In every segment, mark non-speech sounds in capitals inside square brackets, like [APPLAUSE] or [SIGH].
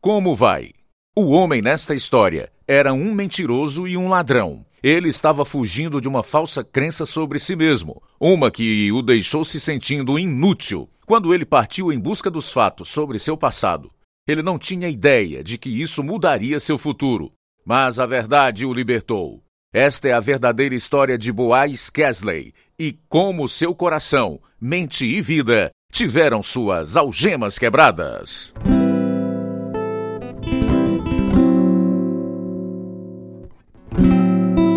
Como vai? O homem nesta história era um mentiroso e um ladrão. Ele estava fugindo de uma falsa crença sobre si mesmo, uma que o deixou se sentindo inútil. Quando ele partiu em busca dos fatos sobre seu passado, ele não tinha ideia de que isso mudaria seu futuro. Mas a verdade o libertou. Esta é a verdadeira história de Boaz Kesley e como seu coração, mente e vida tiveram suas algemas quebradas.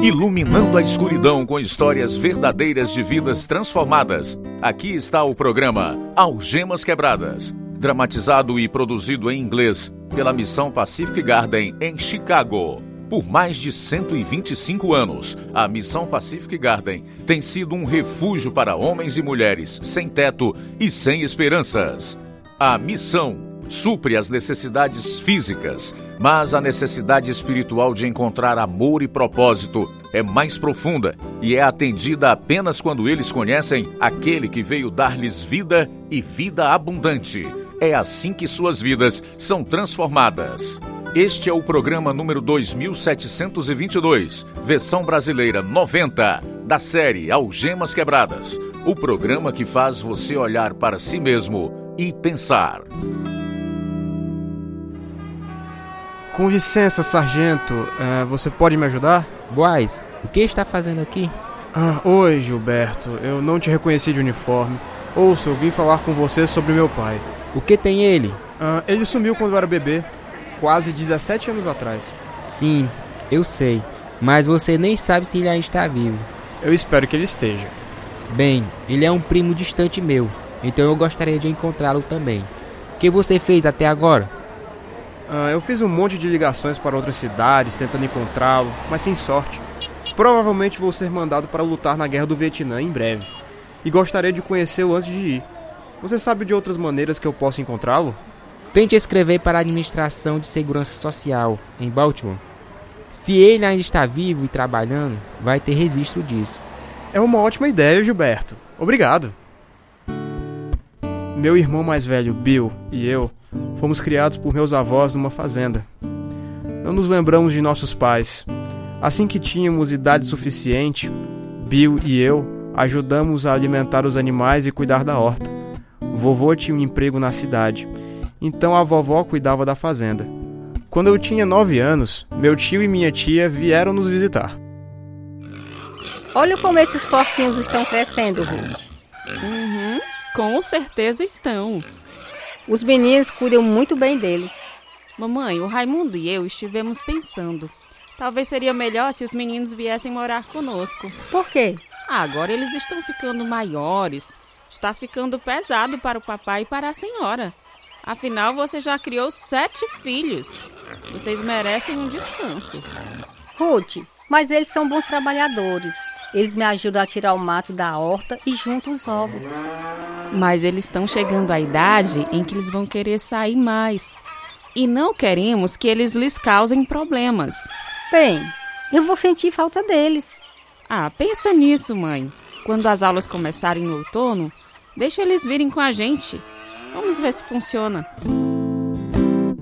Iluminando a escuridão com histórias verdadeiras de vidas transformadas. Aqui está o programa Algemas Quebradas, dramatizado e produzido em inglês pela Missão Pacific Garden em Chicago. Por mais de 125 anos, a Missão Pacific Garden tem sido um refúgio para homens e mulheres sem teto e sem esperanças. A missão supre as necessidades físicas, mas a necessidade espiritual de encontrar amor e propósito é mais profunda e é atendida apenas quando eles conhecem aquele que veio dar-lhes vida e vida abundante. É assim que suas vidas são transformadas. Este é o programa número 2722, versão brasileira 90, da série Algemas Quebradas. O programa que faz você olhar para si mesmo e pensar. Com licença, sargento, uh, você pode me ajudar? Boaz, o que está fazendo aqui? Ah, oi, Gilberto. Eu não te reconheci de uniforme. Ouça, eu vim falar com você sobre meu pai. O que tem ele? Ah, ele sumiu quando eu era bebê, quase 17 anos atrás. Sim, eu sei, mas você nem sabe se ele ainda está vivo. Eu espero que ele esteja. Bem, ele é um primo distante meu, então eu gostaria de encontrá-lo também. O que você fez até agora? Uh, eu fiz um monte de ligações para outras cidades tentando encontrá-lo, mas sem sorte. Provavelmente vou ser mandado para lutar na guerra do Vietnã em breve. E gostaria de conhecê-lo antes de ir. Você sabe de outras maneiras que eu possa encontrá-lo? Tente escrever para a Administração de Segurança Social, em Baltimore. Se ele ainda está vivo e trabalhando, vai ter registro disso. É uma ótima ideia, Gilberto. Obrigado. Meu irmão mais velho, Bill, e eu Fomos criados por meus avós numa fazenda. Não nos lembramos de nossos pais. Assim que tínhamos idade suficiente, Bill e eu ajudamos a alimentar os animais e cuidar da horta. O vovô tinha um emprego na cidade, então a vovó cuidava da fazenda. Quando eu tinha nove anos, meu tio e minha tia vieram nos visitar. Olha como esses porquinhos estão crescendo, Ruth. Uhum, com certeza estão. Os meninos cuidam muito bem deles. Mamãe, o Raimundo e eu estivemos pensando. Talvez seria melhor se os meninos viessem morar conosco. Por quê? Ah, agora eles estão ficando maiores. Está ficando pesado para o papai e para a senhora. Afinal, você já criou sete filhos. Vocês merecem um descanso. Ruth, mas eles são bons trabalhadores. Eles me ajudam a tirar o mato da horta e juntam os ovos. Mas eles estão chegando à idade em que eles vão querer sair mais. E não queremos que eles lhes causem problemas. Bem, eu vou sentir falta deles. Ah, pensa nisso, mãe. Quando as aulas começarem no outono, deixa eles virem com a gente. Vamos ver se funciona.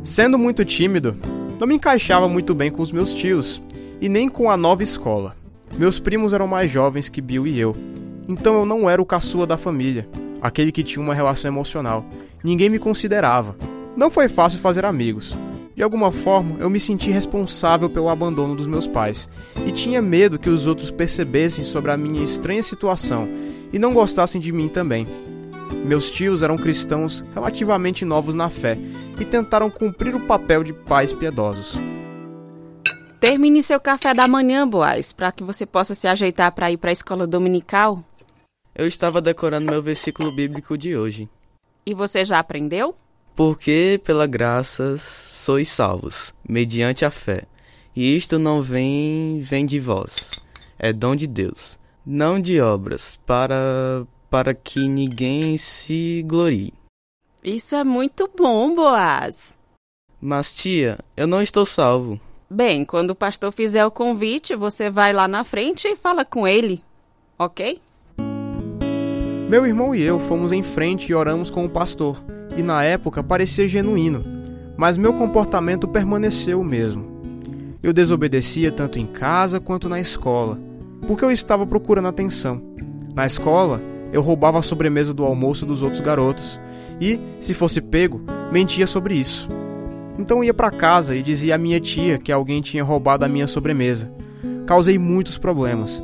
Sendo muito tímido, não me encaixava muito bem com os meus tios e nem com a nova escola. Meus primos eram mais jovens que Bill e eu, então eu não era o caçua da família, aquele que tinha uma relação emocional. Ninguém me considerava. Não foi fácil fazer amigos. De alguma forma, eu me senti responsável pelo abandono dos meus pais e tinha medo que os outros percebessem sobre a minha estranha situação e não gostassem de mim também. Meus tios eram cristãos relativamente novos na fé e tentaram cumprir o papel de pais piedosos. Termine seu café da manhã, Boaz, para que você possa se ajeitar para ir para a escola dominical. Eu estava decorando meu versículo bíblico de hoje. E você já aprendeu? Porque pela graça sois salvos, mediante a fé. E isto não vem vem de vós, é dom de Deus, não de obras, para para que ninguém se glorie. Isso é muito bom, Boaz. Mas tia, eu não estou salvo. Bem, quando o pastor fizer o convite, você vai lá na frente e fala com ele, ok? Meu irmão e eu fomos em frente e oramos com o pastor, e na época parecia genuíno. mas meu comportamento permaneceu o mesmo. Eu desobedecia tanto em casa quanto na escola, porque eu estava procurando atenção. Na escola, eu roubava a sobremesa do almoço dos outros garotos e, se fosse pego, mentia sobre isso. Então ia para casa e dizia à minha tia que alguém tinha roubado a minha sobremesa. Causei muitos problemas.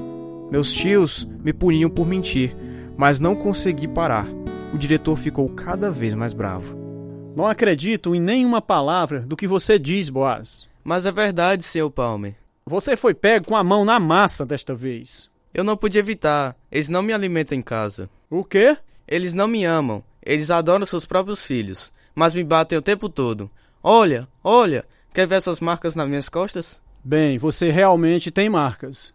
Meus tios me puniam por mentir, mas não consegui parar. O diretor ficou cada vez mais bravo. Não acredito em nenhuma palavra do que você diz, Boaz. Mas é verdade, seu Palmer. Você foi pego com a mão na massa desta vez. Eu não pude evitar. Eles não me alimentam em casa. O quê? Eles não me amam. Eles adoram seus próprios filhos, mas me batem o tempo todo. Olha, olha, quer ver essas marcas nas minhas costas? Bem, você realmente tem marcas.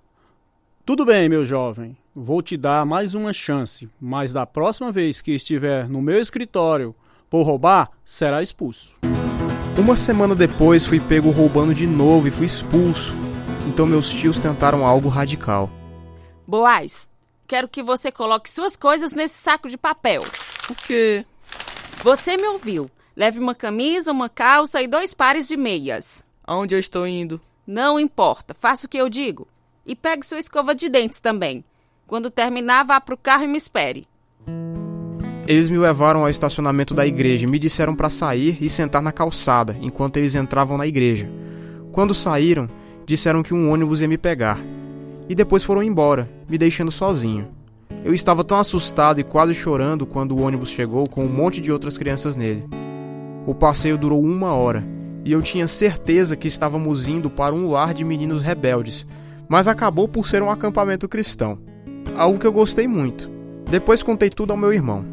Tudo bem, meu jovem. Vou te dar mais uma chance, mas da próxima vez que estiver no meu escritório por roubar, será expulso. Uma semana depois fui pego roubando de novo e fui expulso. Então meus tios tentaram algo radical. Boaz, quero que você coloque suas coisas nesse saco de papel. O quê? Você me ouviu. Leve uma camisa, uma calça e dois pares de meias. Aonde eu estou indo? Não importa, faça o que eu digo. E pegue sua escova de dentes também. Quando terminar, vá pro carro e me espere. Eles me levaram ao estacionamento da igreja e me disseram para sair e sentar na calçada enquanto eles entravam na igreja. Quando saíram, disseram que um ônibus ia me pegar. E depois foram embora, me deixando sozinho. Eu estava tão assustado e quase chorando quando o ônibus chegou com um monte de outras crianças nele. O passeio durou uma hora e eu tinha certeza que estávamos indo para um lar de meninos rebeldes, mas acabou por ser um acampamento cristão. Algo que eu gostei muito. Depois contei tudo ao meu irmão.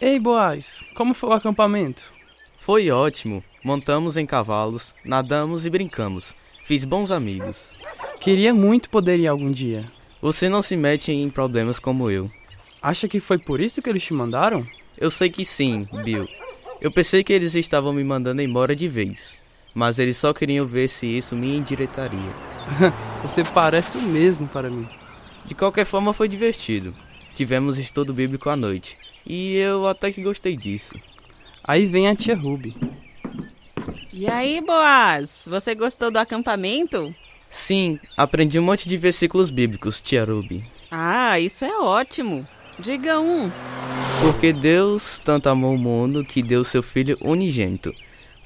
Ei, Boaz, como foi o acampamento? Foi ótimo. Montamos em cavalos, nadamos e brincamos. Fiz bons amigos. Queria muito poder ir algum dia. Você não se mete em problemas como eu. Acha que foi por isso que eles te mandaram? Eu sei que sim, Bill. Eu pensei que eles estavam me mandando embora de vez. Mas eles só queriam ver se isso me endiretaria. [LAUGHS] Você parece o mesmo para mim. De qualquer forma, foi divertido. Tivemos estudo bíblico à noite. E eu até que gostei disso. Aí vem a tia Ruby. E aí, Boaz, você gostou do acampamento? Sim, aprendi um monte de versículos bíblicos, tia Ruby. Ah, isso é ótimo. Diga um. Porque Deus tanto amou o mundo que deu seu Filho unigênito,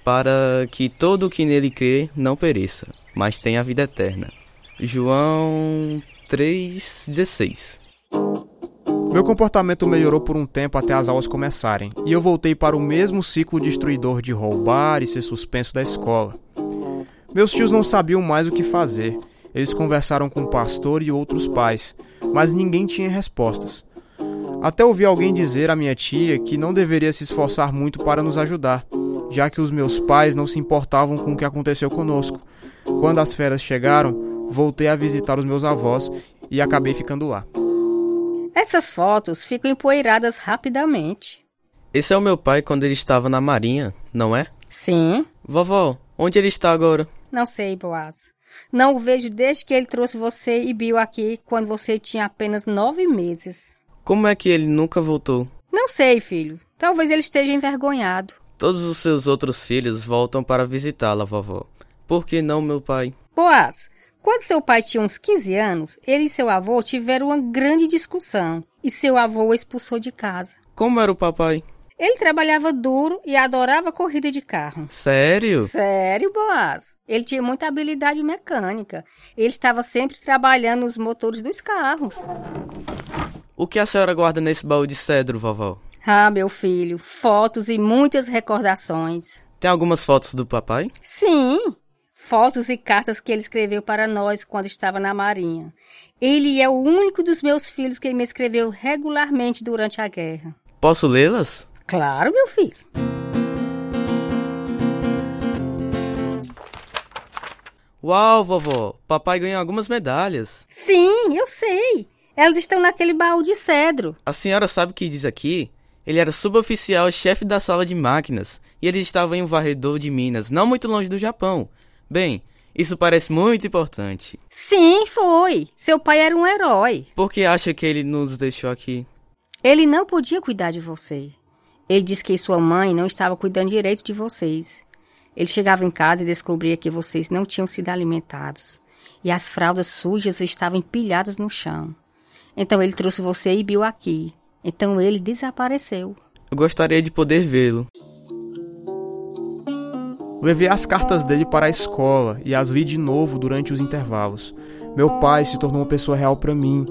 para que todo o que nele crê não pereça, mas tenha a vida eterna. João 3,16 meu comportamento melhorou por um tempo até as aulas começarem, e eu voltei para o mesmo ciclo destruidor de roubar e ser suspenso da escola. Meus tios não sabiam mais o que fazer. Eles conversaram com o pastor e outros pais, mas ninguém tinha respostas. Até ouvi alguém dizer à minha tia que não deveria se esforçar muito para nos ajudar, já que os meus pais não se importavam com o que aconteceu conosco. Quando as férias chegaram, voltei a visitar os meus avós e acabei ficando lá. Essas fotos ficam empoeiradas rapidamente. Esse é o meu pai quando ele estava na marinha, não é? Sim. Vovó, onde ele está agora? Não sei, Boaz. Não o vejo desde que ele trouxe você e Bill aqui quando você tinha apenas nove meses. Como é que ele nunca voltou? Não sei, filho. Talvez ele esteja envergonhado. Todos os seus outros filhos voltam para visitá-la, vovó. Por que não meu pai? Boaz, quando seu pai tinha uns 15 anos, ele e seu avô tiveram uma grande discussão e seu avô o expulsou de casa. Como era o papai? Ele trabalhava duro e adorava corrida de carro. Sério? Sério, Boaz. Ele tinha muita habilidade mecânica. Ele estava sempre trabalhando nos motores dos carros. O que a senhora guarda nesse baú de cedro, vovó? Ah, meu filho, fotos e muitas recordações. Tem algumas fotos do papai? Sim, fotos e cartas que ele escreveu para nós quando estava na Marinha. Ele é o único dos meus filhos que me escreveu regularmente durante a guerra. Posso lê-las? Claro, meu filho. Uau, vovó! Papai ganhou algumas medalhas. Sim, eu sei. Elas estão naquele baú de cedro. A senhora sabe o que diz aqui? Ele era suboficial chefe da sala de máquinas e ele estava em um varredor de Minas, não muito longe do Japão. Bem, isso parece muito importante. Sim, foi. Seu pai era um herói. Por que acha que ele nos deixou aqui? Ele não podia cuidar de você. Ele disse que sua mãe não estava cuidando direito de vocês. Ele chegava em casa e descobria que vocês não tinham sido alimentados e as fraldas sujas estavam empilhadas no chão. Então ele trouxe você e Bill aqui. Então ele desapareceu. Eu gostaria de poder vê-lo. Levei as cartas dele para a escola e as vi de novo durante os intervalos. Meu pai se tornou uma pessoa real para mim,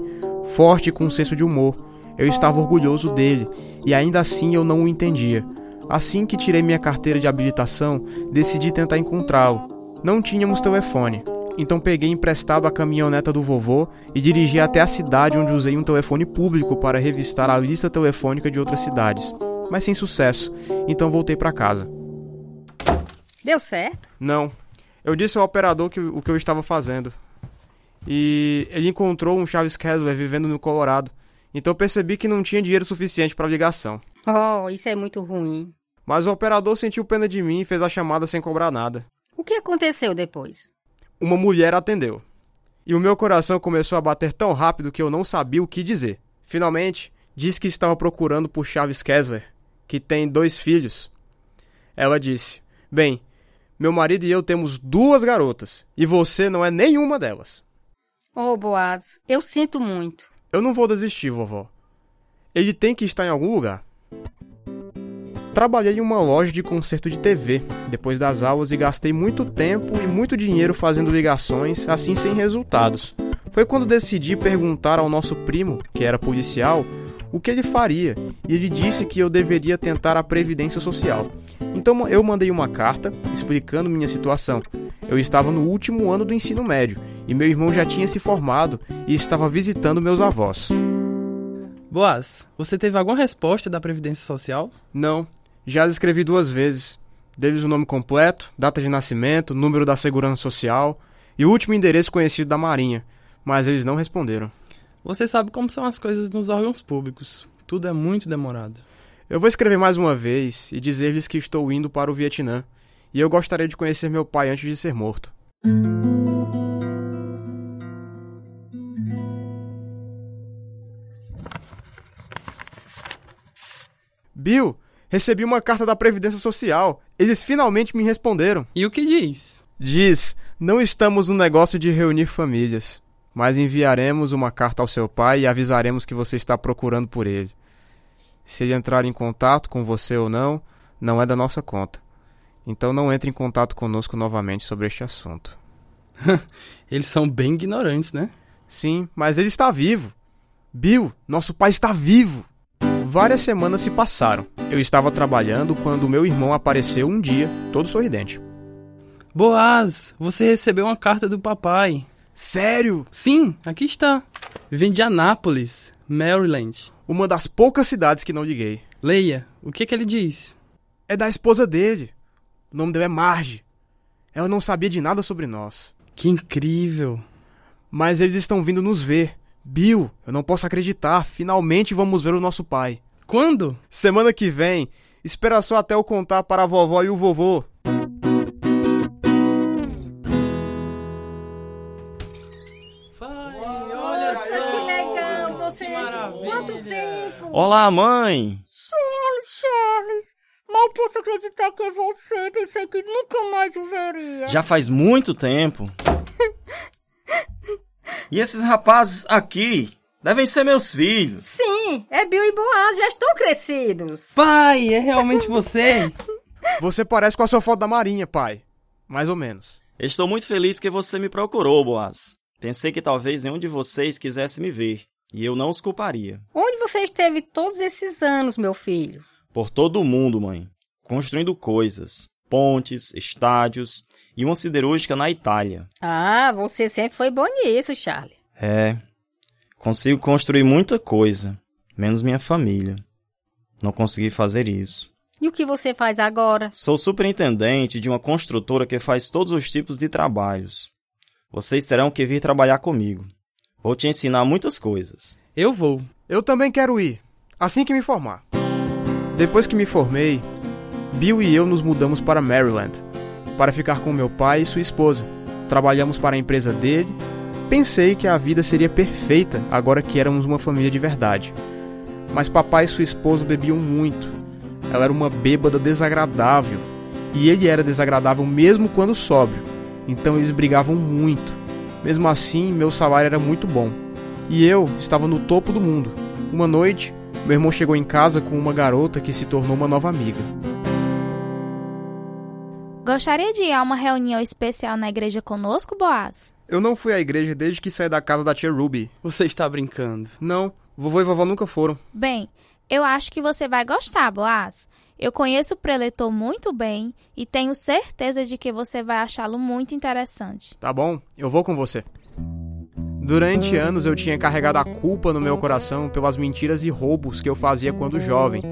forte e com um senso de humor. Eu estava orgulhoso dele e ainda assim eu não o entendia. Assim que tirei minha carteira de habilitação, decidi tentar encontrá-lo. Não tínhamos telefone, então peguei emprestado a caminhoneta do vovô e dirigi até a cidade onde usei um telefone público para revistar a lista telefônica de outras cidades, mas sem sucesso. Então voltei para casa. Deu certo? Não. Eu disse ao operador que, o que eu estava fazendo. E ele encontrou um Chaves Kessler vivendo no Colorado. Então eu percebi que não tinha dinheiro suficiente para ligação. Oh, isso é muito ruim. Mas o operador sentiu pena de mim e fez a chamada sem cobrar nada. O que aconteceu depois? Uma mulher atendeu. E o meu coração começou a bater tão rápido que eu não sabia o que dizer. Finalmente, disse que estava procurando por Chaves Kessler, que tem dois filhos. Ela disse: Bem, meu marido e eu temos duas garotas, e você não é nenhuma delas. Oh, Boaz, eu sinto muito. Eu não vou desistir, vovó. Ele tem que estar em algum lugar. Trabalhei em uma loja de conserto de TV depois das aulas e gastei muito tempo e muito dinheiro fazendo ligações, assim sem resultados. Foi quando decidi perguntar ao nosso primo, que era policial, o que ele faria, e ele disse que eu deveria tentar a previdência social. Então eu mandei uma carta explicando minha situação. Eu estava no último ano do ensino médio e meu irmão já tinha se formado e estava visitando meus avós. Boaz, você teve alguma resposta da Previdência Social? Não, já escrevi duas vezes. Deles o nome completo, data de nascimento, número da segurança social e o último endereço conhecido da Marinha, mas eles não responderam. Você sabe como são as coisas nos órgãos públicos. Tudo é muito demorado. Eu vou escrever mais uma vez e dizer-lhes que estou indo para o Vietnã e eu gostaria de conhecer meu pai antes de ser morto. Bill, recebi uma carta da Previdência Social. Eles finalmente me responderam. E o que diz? Diz: Não estamos no negócio de reunir famílias, mas enviaremos uma carta ao seu pai e avisaremos que você está procurando por ele. Se ele entrar em contato com você ou não, não é da nossa conta. Então não entre em contato conosco novamente sobre este assunto. [LAUGHS] Eles são bem ignorantes, né? Sim, mas ele está vivo. Bill, nosso pai está vivo. Várias semanas se passaram. Eu estava trabalhando quando meu irmão apareceu um dia, todo sorridente. Boaz, você recebeu uma carta do papai. Sério? Sim, aqui está. Vem de Anápolis, Maryland. Uma das poucas cidades que não liguei. Leia, o que, que ele diz? É da esposa dele. O nome dela é Marge. Ela não sabia de nada sobre nós. Que incrível. Mas eles estão vindo nos ver. Bill, eu não posso acreditar. Finalmente vamos ver o nosso pai. Quando? Semana que vem. Espera só até eu contar para a vovó e o vovô. olha Nossa, que legal! Você. Quanto tempo? Olá, mãe! Charles, Charles! Mal posso acreditar que é você. Pensei que nunca mais o veria. Já faz muito tempo. [LAUGHS] E esses rapazes aqui devem ser meus filhos. Sim, é Bill e Boaz, já estão crescidos. Pai, é realmente você? [LAUGHS] Você parece com a sua foto da Marinha, pai. Mais ou menos. Estou muito feliz que você me procurou, Boaz. Pensei que talvez nenhum de vocês quisesse me ver, e eu não os culparia. Onde você esteve todos esses anos, meu filho? Por todo o mundo, mãe. Construindo coisas. Pontes, estádios e uma siderúrgica na Itália. Ah, você sempre foi bom nisso, Charlie. É. Consigo construir muita coisa, menos minha família. Não consegui fazer isso. E o que você faz agora? Sou superintendente de uma construtora que faz todos os tipos de trabalhos. Vocês terão que vir trabalhar comigo. Vou te ensinar muitas coisas. Eu vou. Eu também quero ir. Assim que me formar. Depois que me formei, Bill e eu nos mudamos para Maryland para ficar com meu pai e sua esposa. Trabalhamos para a empresa dele. Pensei que a vida seria perfeita agora que éramos uma família de verdade. Mas papai e sua esposa bebiam muito. ela era uma bêbada desagradável. E ele era desagradável mesmo quando sóbrio. Então eles brigavam muito. Mesmo assim, meu salário era muito bom. E eu estava no topo do mundo. Uma noite, meu irmão chegou em casa com uma garota que se tornou uma nova amiga. Gostaria de ir a uma reunião especial na igreja conosco, Boaz? Eu não fui à igreja desde que saí da casa da tia Ruby. Você está brincando? Não, vovô e vovó nunca foram. Bem, eu acho que você vai gostar, Boaz. Eu conheço o preletor muito bem e tenho certeza de que você vai achá-lo muito interessante. Tá bom, eu vou com você. Durante anos eu tinha carregado a culpa no meu coração pelas mentiras e roubos que eu fazia quando jovem.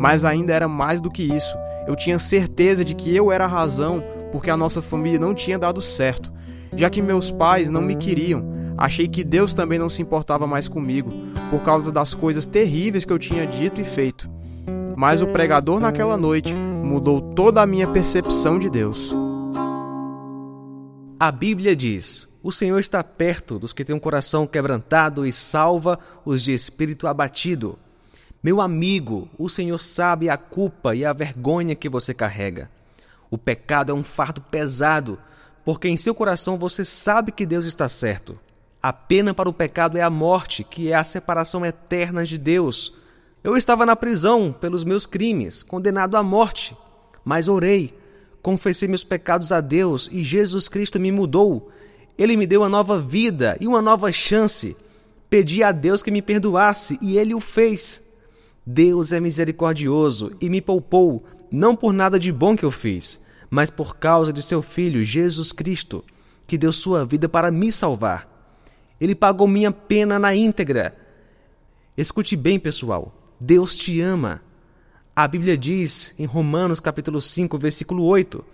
Mas ainda era mais do que isso. Eu tinha certeza de que eu era a razão porque a nossa família não tinha dado certo. Já que meus pais não me queriam, achei que Deus também não se importava mais comigo, por causa das coisas terríveis que eu tinha dito e feito. Mas o pregador naquela noite mudou toda a minha percepção de Deus. A Bíblia diz: O Senhor está perto dos que têm um coração quebrantado e salva os de espírito abatido. Meu amigo, o Senhor sabe a culpa e a vergonha que você carrega. O pecado é um fardo pesado, porque em seu coração você sabe que Deus está certo. A pena para o pecado é a morte, que é a separação eterna de Deus. Eu estava na prisão pelos meus crimes, condenado à morte, mas orei, confessei meus pecados a Deus e Jesus Cristo me mudou. Ele me deu uma nova vida e uma nova chance. Pedi a Deus que me perdoasse e ele o fez. Deus é misericordioso e me poupou, não por nada de bom que eu fiz, mas por causa de seu Filho, Jesus Cristo, que deu sua vida para me salvar. Ele pagou minha pena na íntegra. Escute bem, pessoal. Deus te ama. A Bíblia diz em Romanos capítulo 5, versículo 8: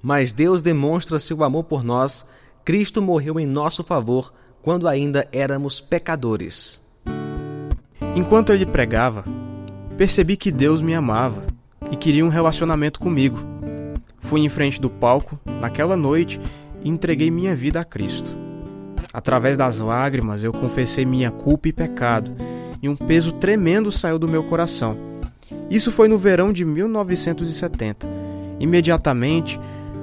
Mas Deus demonstra seu amor por nós. Cristo morreu em nosso favor quando ainda éramos pecadores. Enquanto ele pregava, percebi que Deus me amava e queria um relacionamento comigo. Fui em frente do palco naquela noite e entreguei minha vida a Cristo. Através das lágrimas eu confessei minha culpa e pecado, e um peso tremendo saiu do meu coração. Isso foi no verão de 1970. Imediatamente,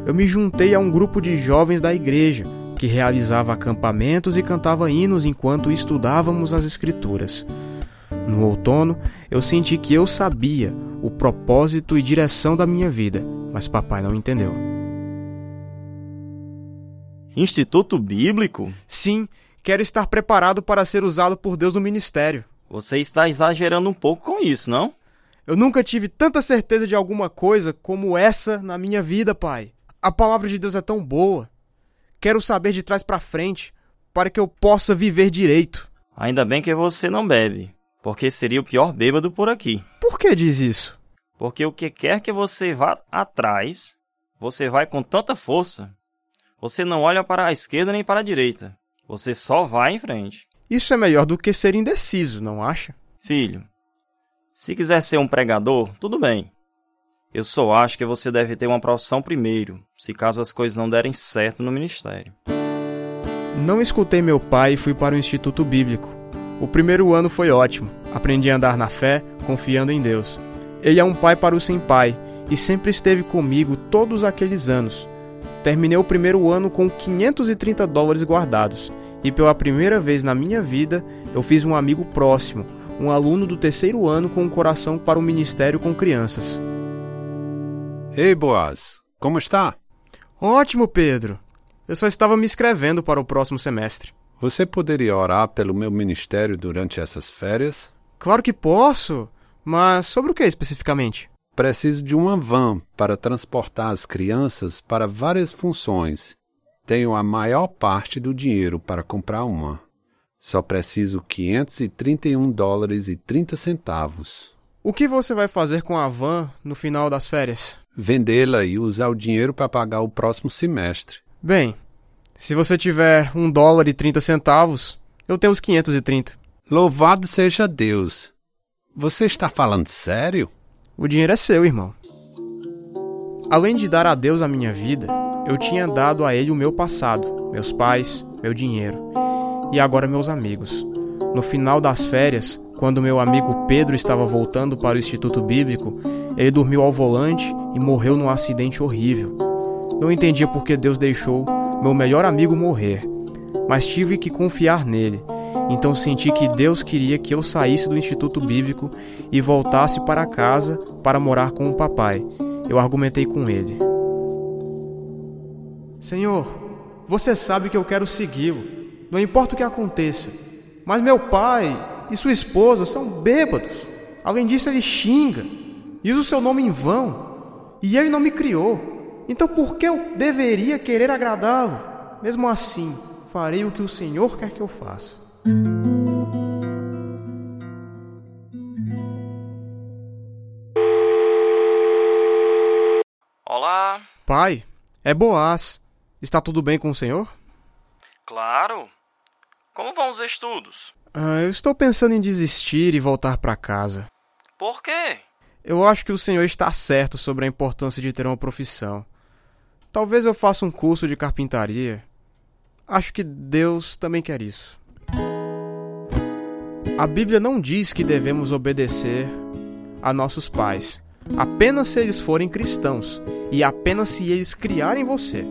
eu me juntei a um grupo de jovens da igreja que realizava acampamentos e cantava hinos enquanto estudávamos as Escrituras. No outono, eu senti que eu sabia o propósito e direção da minha vida, mas papai não entendeu. Instituto Bíblico? Sim, quero estar preparado para ser usado por Deus no ministério. Você está exagerando um pouco com isso, não? Eu nunca tive tanta certeza de alguma coisa como essa na minha vida, pai. A palavra de Deus é tão boa. Quero saber de trás para frente, para que eu possa viver direito. Ainda bem que você não bebe porque seria o pior bêbado por aqui. Por que diz isso? Porque o que quer que você vá atrás, você vai com tanta força. Você não olha para a esquerda nem para a direita. Você só vai em frente. Isso é melhor do que ser indeciso, não acha? Filho, se quiser ser um pregador, tudo bem. Eu só acho que você deve ter uma profissão primeiro, se caso as coisas não derem certo no ministério. Não escutei meu pai e fui para o Instituto Bíblico. O primeiro ano foi ótimo. Aprendi a andar na fé, confiando em Deus. Ele é um pai para o sem pai e sempre esteve comigo todos aqueles anos. Terminei o primeiro ano com 530 dólares guardados e pela primeira vez na minha vida eu fiz um amigo próximo, um aluno do terceiro ano com um coração para o ministério com crianças. Ei, Boaz, como está? Ótimo, Pedro. Eu só estava me inscrevendo para o próximo semestre. Você poderia orar pelo meu ministério durante essas férias? Claro que posso, mas sobre o que especificamente? Preciso de uma van para transportar as crianças para várias funções. Tenho a maior parte do dinheiro para comprar uma. Só preciso 531 dólares e 30 centavos. O que você vai fazer com a van no final das férias? Vendê-la e usar o dinheiro para pagar o próximo semestre. Bem, se você tiver um dólar e 30 centavos, eu tenho os 530. Louvado seja Deus. Você está falando sério? O dinheiro é seu, irmão. Além de dar a Deus a minha vida, eu tinha dado a Ele o meu passado, meus pais, meu dinheiro e agora meus amigos. No final das férias, quando meu amigo Pedro estava voltando para o Instituto Bíblico, Ele dormiu ao volante e morreu num acidente horrível. Não entendia por que Deus deixou meu melhor amigo morrer, mas tive que confiar nele. Então senti que Deus queria que eu saísse do Instituto Bíblico e voltasse para casa para morar com o papai. Eu argumentei com ele. Senhor, você sabe que eu quero segui-lo, não importa o que aconteça. Mas meu pai e sua esposa são bêbados. Além disso, ele xinga e usa o seu nome em vão. E ele não me criou. Então por que eu deveria querer agradá-lo? Mesmo assim, farei o que o Senhor quer que eu faça. Olá. Pai, é Boaz. Está tudo bem com o senhor? Claro. Como vão os estudos? Ah, eu estou pensando em desistir e voltar para casa. Por quê? Eu acho que o senhor está certo sobre a importância de ter uma profissão. Talvez eu faça um curso de carpintaria. Acho que Deus também quer isso. A Bíblia não diz que devemos obedecer a nossos pais, apenas se eles forem cristãos e apenas se eles criarem você.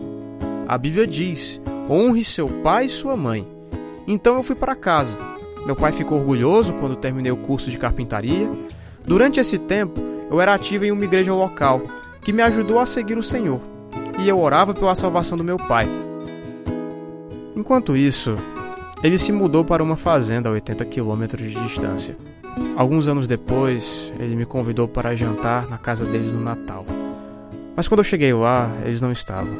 A Bíblia diz: honre seu pai e sua mãe. Então eu fui para casa. Meu pai ficou orgulhoso quando terminei o curso de carpintaria. Durante esse tempo, eu era ativo em uma igreja local que me ajudou a seguir o Senhor, e eu orava pela salvação do meu pai. Enquanto isso, ele se mudou para uma fazenda a 80 quilômetros de distância. Alguns anos depois, ele me convidou para jantar na casa deles no Natal. Mas quando eu cheguei lá, eles não estavam.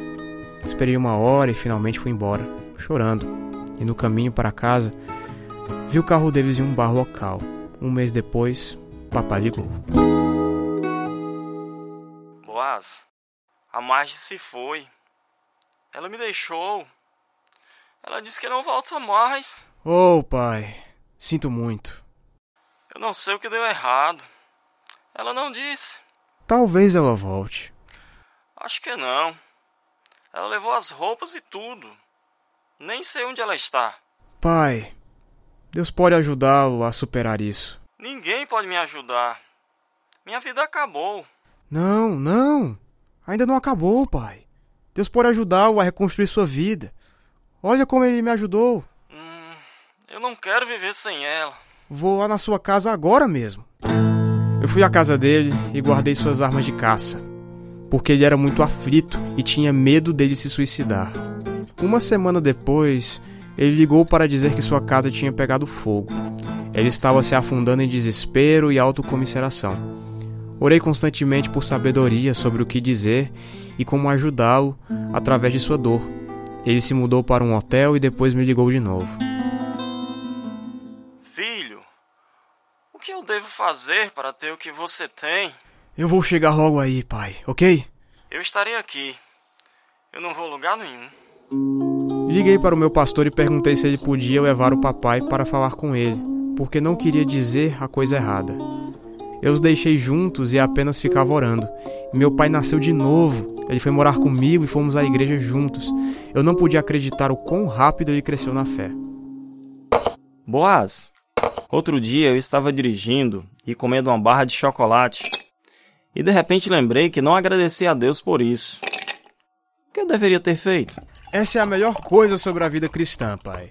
Esperei uma hora e finalmente fui embora, chorando. E no caminho para casa, vi o carro deles em um bar local. Um mês depois, papai ligou. Boaz, a Marge se foi. Ela me deixou. Ela disse que não volta mais. Oh, pai, sinto muito. Eu não sei o que deu errado. Ela não disse. Talvez ela volte. Acho que não. Ela levou as roupas e tudo. Nem sei onde ela está. Pai, Deus pode ajudá-lo a superar isso. Ninguém pode me ajudar. Minha vida acabou. Não, não. Ainda não acabou, pai. Deus pode ajudá-lo a reconstruir sua vida. Olha como ele me ajudou. Hum, eu não quero viver sem ela. Vou lá na sua casa agora mesmo. Eu fui à casa dele e guardei suas armas de caça, porque ele era muito aflito e tinha medo dele se suicidar. Uma semana depois, ele ligou para dizer que sua casa tinha pegado fogo. Ele estava se afundando em desespero e autocomisseração. Orei constantemente por sabedoria sobre o que dizer e como ajudá-lo através de sua dor. Ele se mudou para um hotel e depois me ligou de novo. Filho, o que eu devo fazer para ter o que você tem? Eu vou chegar logo aí, pai, ok? Eu estarei aqui. Eu não vou lugar nenhum. Liguei para o meu pastor e perguntei se ele podia levar o papai para falar com ele, porque não queria dizer a coisa errada. Eu os deixei juntos e apenas ficava orando. Meu pai nasceu de novo. Ele foi morar comigo e fomos à igreja juntos. Eu não podia acreditar o quão rápido ele cresceu na fé. Boaz, outro dia eu estava dirigindo e comendo uma barra de chocolate. E de repente lembrei que não agradeci a Deus por isso. O que eu deveria ter feito? Essa é a melhor coisa sobre a vida cristã, pai.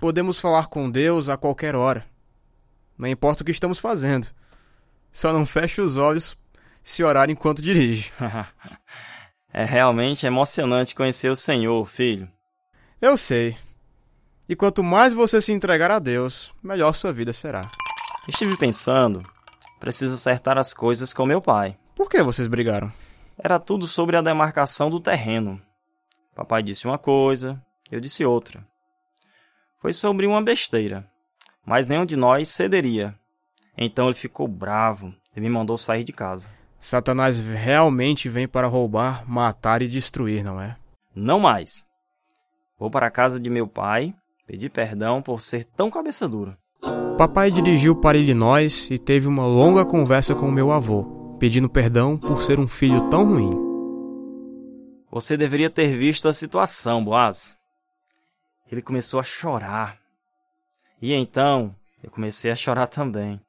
Podemos falar com Deus a qualquer hora. Não importa o que estamos fazendo. Só não feche os olhos se orar enquanto dirige. [LAUGHS] é realmente emocionante conhecer o Senhor, filho. Eu sei. E quanto mais você se entregar a Deus, melhor sua vida será. Estive pensando, preciso acertar as coisas com meu pai. Por que vocês brigaram? Era tudo sobre a demarcação do terreno. Papai disse uma coisa, eu disse outra. Foi sobre uma besteira, mas nenhum de nós cederia. Então ele ficou bravo e me mandou sair de casa. Satanás realmente vem para roubar, matar e destruir, não é? Não mais. Vou para a casa de meu pai pedir perdão por ser tão cabeça dura. Papai dirigiu para Illinois e teve uma longa conversa com meu avô, pedindo perdão por ser um filho tão ruim. Você deveria ter visto a situação, Boaz. Ele começou a chorar. E então eu comecei a chorar também.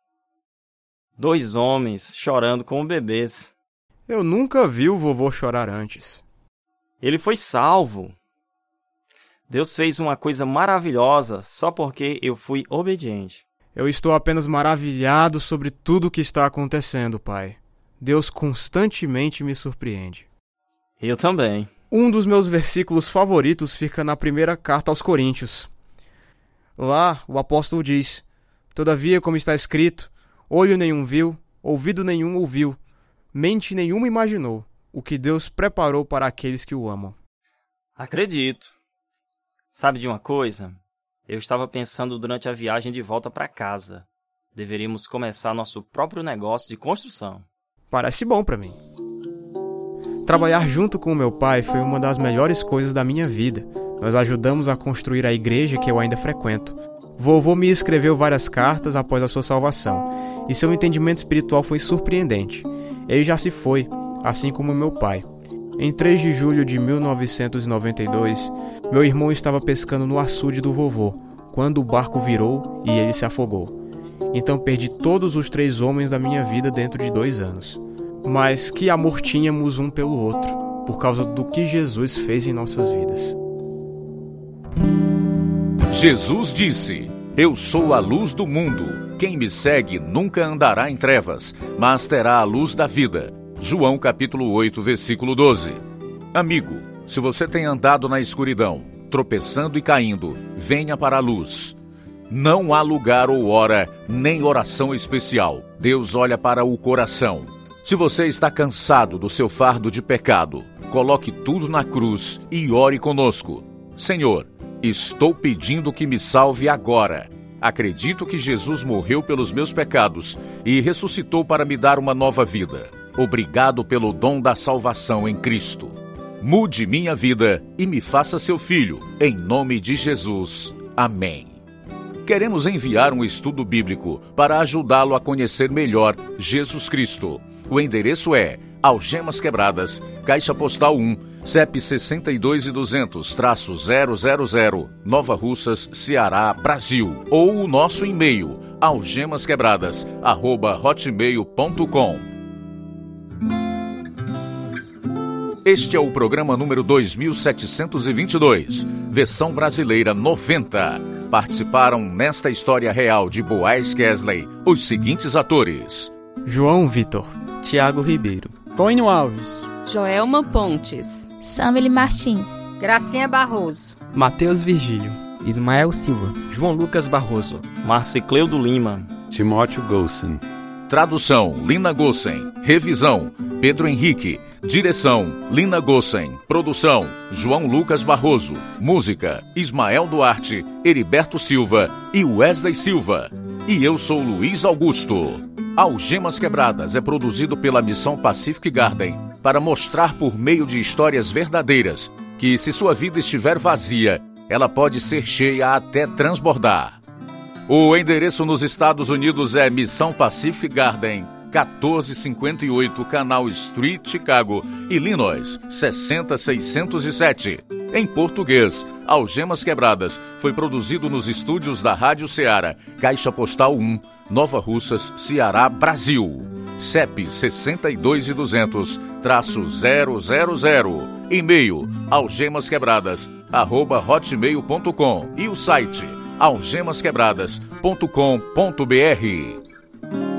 Dois homens chorando como bebês. Eu nunca vi o vovô chorar antes. Ele foi salvo. Deus fez uma coisa maravilhosa só porque eu fui obediente. Eu estou apenas maravilhado sobre tudo o que está acontecendo, pai. Deus constantemente me surpreende. Eu também. Um dos meus versículos favoritos fica na primeira carta aos Coríntios. Lá, o apóstolo diz: Todavia, como está escrito, olho nenhum viu, ouvido nenhum ouviu, mente nenhuma imaginou o que Deus preparou para aqueles que o amam. Acredito. Sabe de uma coisa? Eu estava pensando durante a viagem de volta para casa. Deveríamos começar nosso próprio negócio de construção. Parece bom para mim. Trabalhar junto com o meu pai foi uma das melhores coisas da minha vida. Nós ajudamos a construir a igreja que eu ainda frequento. Vovô me escreveu várias cartas após a sua salvação, e seu entendimento espiritual foi surpreendente. Ele já se foi, assim como meu pai. Em 3 de julho de 1992, meu irmão estava pescando no açude do vovô, quando o barco virou e ele se afogou. Então perdi todos os três homens da minha vida dentro de dois anos. Mas que amor tínhamos um pelo outro, por causa do que Jesus fez em nossas vidas. Jesus disse: Eu sou a luz do mundo. Quem me segue nunca andará em trevas, mas terá a luz da vida. João capítulo 8, versículo 12. Amigo, se você tem andado na escuridão, tropeçando e caindo, venha para a luz. Não há lugar ou hora, nem oração especial. Deus olha para o coração. Se você está cansado do seu fardo de pecado, coloque tudo na cruz e ore conosco. Senhor, estou pedindo que me salve agora. Acredito que Jesus morreu pelos meus pecados e ressuscitou para me dar uma nova vida. Obrigado pelo dom da salvação em Cristo. Mude minha vida e me faça seu filho, em nome de Jesus. Amém. Queremos enviar um estudo bíblico para ajudá-lo a conhecer melhor Jesus Cristo. O endereço é Algemas Quebradas, Caixa Postal 1, CEP 62 e 200, traço 000, Nova Russas, Ceará, Brasil. Ou o nosso e-mail, algemasquebradas, arroba hotmail.com. Este é o programa número 2722, versão brasileira 90. Participaram nesta história real de Boaz Kesley os seguintes atores: João Vitor, Tiago Ribeiro, Tonho Alves, Joelma Pontes, Samile Martins, Gracinha Barroso, Matheus Virgílio, Ismael Silva, João Lucas Barroso, Marcicleudo Lima, Timóteo Golson. Tradução: Lina Gossen. Revisão: Pedro Henrique. Direção: Lina Gossen. Produção: João Lucas Barroso. Música: Ismael Duarte, Heriberto Silva e Wesley Silva. E eu sou Luiz Augusto. Algemas Quebradas é produzido pela Missão Pacific Garden para mostrar por meio de histórias verdadeiras que, se sua vida estiver vazia, ela pode ser cheia até transbordar. O endereço nos Estados Unidos é Missão Pacific Garden, 1458 Canal Street, Chicago, Illinois, 60607. Em português, Algemas Quebradas foi produzido nos estúdios da Rádio Ceará, Caixa Postal 1, Nova Russas, Ceará, Brasil. CEP 62 e 200, traço 000. E-mail algemasquebradas, arroba hotmail.com e o site algemasquebradas.com.br.